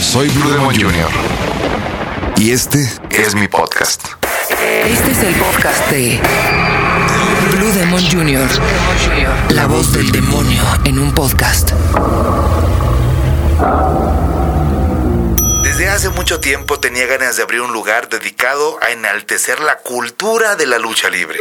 Soy Blue Demon Jr. Y este es mi podcast. Este es el podcast de Blue Demon Jr. La voz del demonio en un podcast. Desde hace mucho tiempo tenía ganas de abrir un lugar dedicado a enaltecer la cultura de la lucha libre.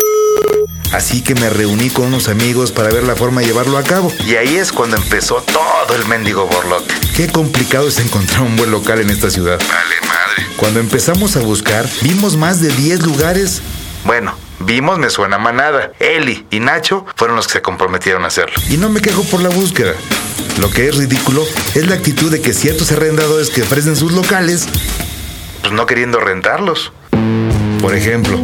Así que me reuní con unos amigos para ver la forma de llevarlo a cabo. Y ahí es cuando empezó todo el mendigo borlote. Qué complicado es encontrar un buen local en esta ciudad. Vale, madre. Cuando empezamos a buscar, vimos más de 10 lugares. Bueno, vimos me suena manada. Eli y Nacho fueron los que se comprometieron a hacerlo. Y no me quejo por la búsqueda. Lo que es ridículo es la actitud de que ciertos arrendadores que ofrecen sus locales, pues no queriendo rentarlos. Por ejemplo,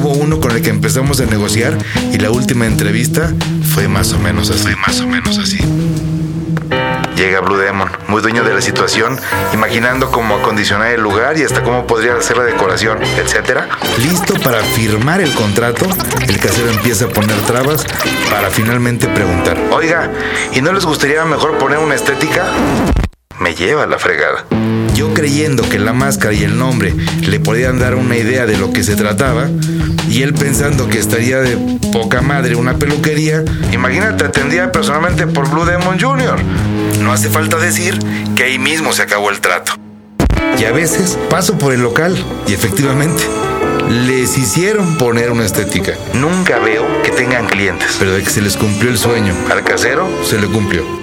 hubo uno con el que empezamos a negociar y la última entrevista fue más o menos así. Fue más o menos así. Llega Blue Demon, muy dueño de la situación, imaginando cómo acondicionar el lugar y hasta cómo podría hacer la decoración, etc. Listo para firmar el contrato, el casero empieza a poner trabas para finalmente preguntar, oiga, ¿y no les gustaría mejor poner una estética? Me lleva la fregada. Yo creyendo que la máscara y el nombre le podían dar una idea de lo que se trataba, y él pensando que estaría de poca madre una peluquería, imagínate, atendía personalmente por Blue Demon Jr. No hace falta decir que ahí mismo se acabó el trato. Y a veces paso por el local y efectivamente les hicieron poner una estética. Nunca veo que tengan clientes, pero de que se les cumplió el sueño. Al casero se le cumplió.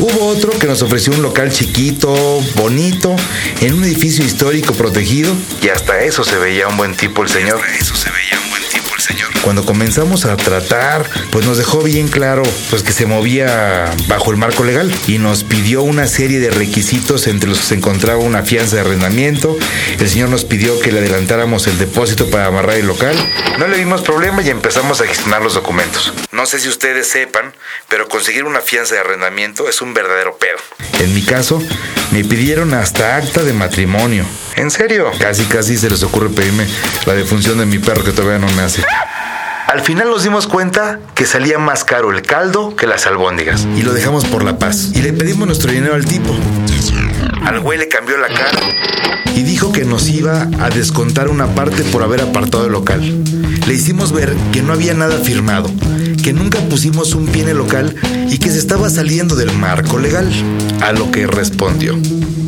Hubo otro que nos ofreció un local chiquito, bonito, en un edificio histórico protegido. Y hasta eso se veía un buen tipo el señor. eso se veía Cuando comenzamos a tratar, pues nos dejó bien claro pues que se movía bajo el marco legal y nos pidió una serie de requisitos entre los que se encontraba una fianza de arrendamiento. El señor nos pidió que le adelantáramos el depósito para amarrar el local. No le dimos problema y empezamos a gestionar los documentos. No sé si ustedes sepan, pero conseguir una fianza de arrendamiento es un verdadero pedo. En mi caso, me pidieron hasta acta de matrimonio. ¿En serio? Casi, casi se les ocurre pedirme la defunción de mi perro que todavía no nace. Al final nos dimos cuenta que salía más caro el caldo que las albóndigas. Y lo dejamos por la paz. Y le pedimos nuestro dinero al tipo. Al güey le cambió la cara y dijo que nos iba a descontar una parte por haber apartado el local. Le hicimos ver que no había nada firmado, que nunca pusimos un pie en el local y que se estaba saliendo del marco legal. A lo que respondió.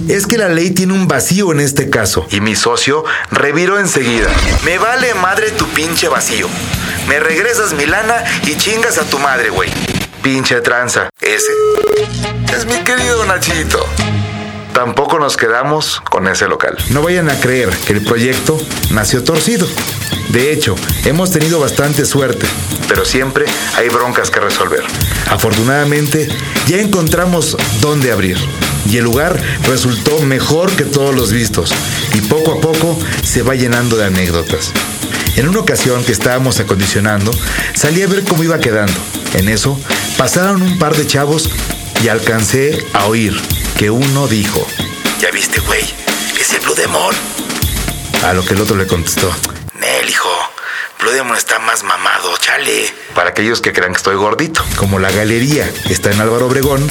Es que la ley tiene un vacío en este caso. Y mi socio reviró enseguida. Me vale madre tu pinche vacío. Me regresas mi lana y chingas a tu madre, güey. Pinche tranza. Ese es mi querido Nachito. Tampoco nos quedamos con ese local. No vayan a creer que el proyecto nació torcido. De hecho, hemos tenido bastante suerte, pero siempre hay broncas que resolver. Afortunadamente, ya encontramos dónde abrir. Y el lugar resultó mejor que todos los vistos. Y poco a poco se va llenando de anécdotas. En una ocasión que estábamos acondicionando, salí a ver cómo iba quedando. En eso, pasaron un par de chavos y alcancé a oír que uno dijo, ¿Ya viste, güey? Es el Blue Demon. A lo que el otro le contestó, Nel, hijo, Blue Demon está más mamado, chale. Para aquellos que crean que estoy gordito. Como la galería está en Álvaro Obregón,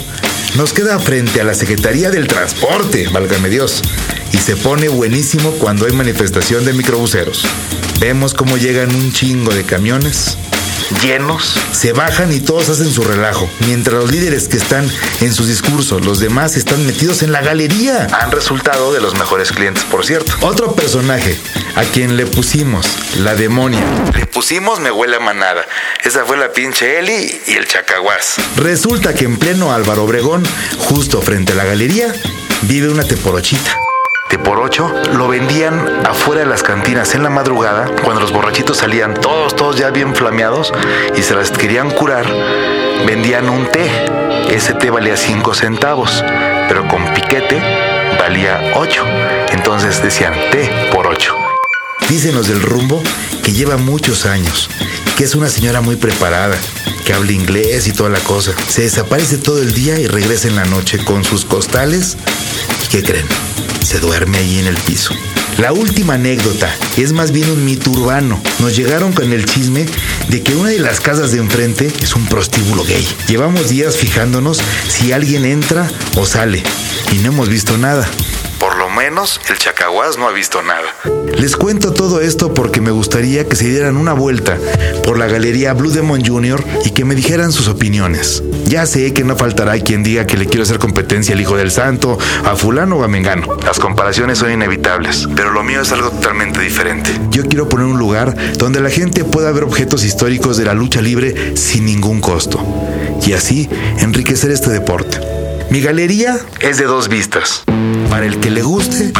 nos queda frente a la Secretaría del Transporte, válgame Dios. Y se pone buenísimo cuando hay manifestación de microbuseros. Vemos cómo llegan un chingo de camiones llenos, se bajan y todos hacen su relajo, mientras los líderes que están en sus discursos, los demás están metidos en la galería. Han resultado de los mejores clientes, por cierto. Otro personaje a quien le pusimos la demonia. Le pusimos me huele a manada. Esa fue la pinche Eli y el chacaguás. Resulta que en pleno Álvaro Obregón, justo frente a la galería, vive una teporochita por ocho, lo vendían afuera de las cantinas en la madrugada, cuando los borrachitos salían todos, todos ya bien flameados y se las querían curar, vendían un té. Ese té valía cinco centavos, pero con piquete valía ocho. Entonces decían té por ocho. Dicen los del rumbo que lleva muchos años, que es una señora muy preparada, que habla inglés y toda la cosa. Se desaparece todo el día y regresa en la noche con sus costales. ¿Y qué creen? se duerme ahí en el piso. La última anécdota es más bien un mito urbano. Nos llegaron con el chisme de que una de las casas de enfrente es un prostíbulo gay. Llevamos días fijándonos si alguien entra o sale. y no hemos visto nada. Por lo menos el Chacahuás no ha visto nada. Les cuento todo esto porque me gustaría que se dieran una vuelta por la galería Blue Demon Jr. y que me dijeran sus opiniones. Ya sé que no faltará quien diga que le quiero hacer competencia al Hijo del Santo, a fulano o a mengano. Las comparaciones son inevitables, pero lo mío es algo totalmente diferente. Yo quiero poner un lugar donde la gente pueda ver objetos históricos de la lucha libre sin ningún costo y así enriquecer este deporte. Mi galería es de dos vistas, para el que le guste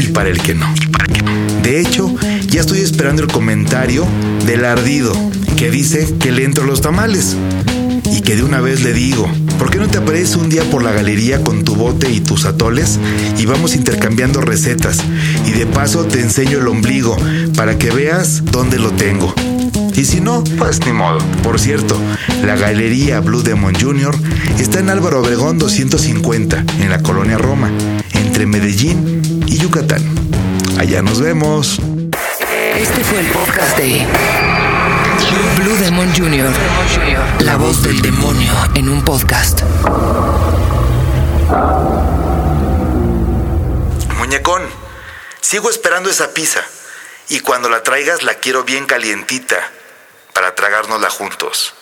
y para el que no. De hecho, ya estoy esperando el comentario del ardido que dice que le entro los tamales. Y que de una vez le digo, ¿por qué no te apareces un día por la galería con tu bote y tus atoles y vamos intercambiando recetas? Y de paso te enseño el ombligo para que veas dónde lo tengo. Y si no, pues ni modo. Por cierto, la Galería Blue Demon Jr. está en Álvaro Obregón 250, en la colonia Roma, Medellín y Yucatán. Allá nos vemos. Este fue el podcast de Blue Demon Jr., la voz del demonio en un podcast. Muñecón, sigo esperando esa pizza. Y cuando la traigas la quiero bien calientita para tragárnosla juntos.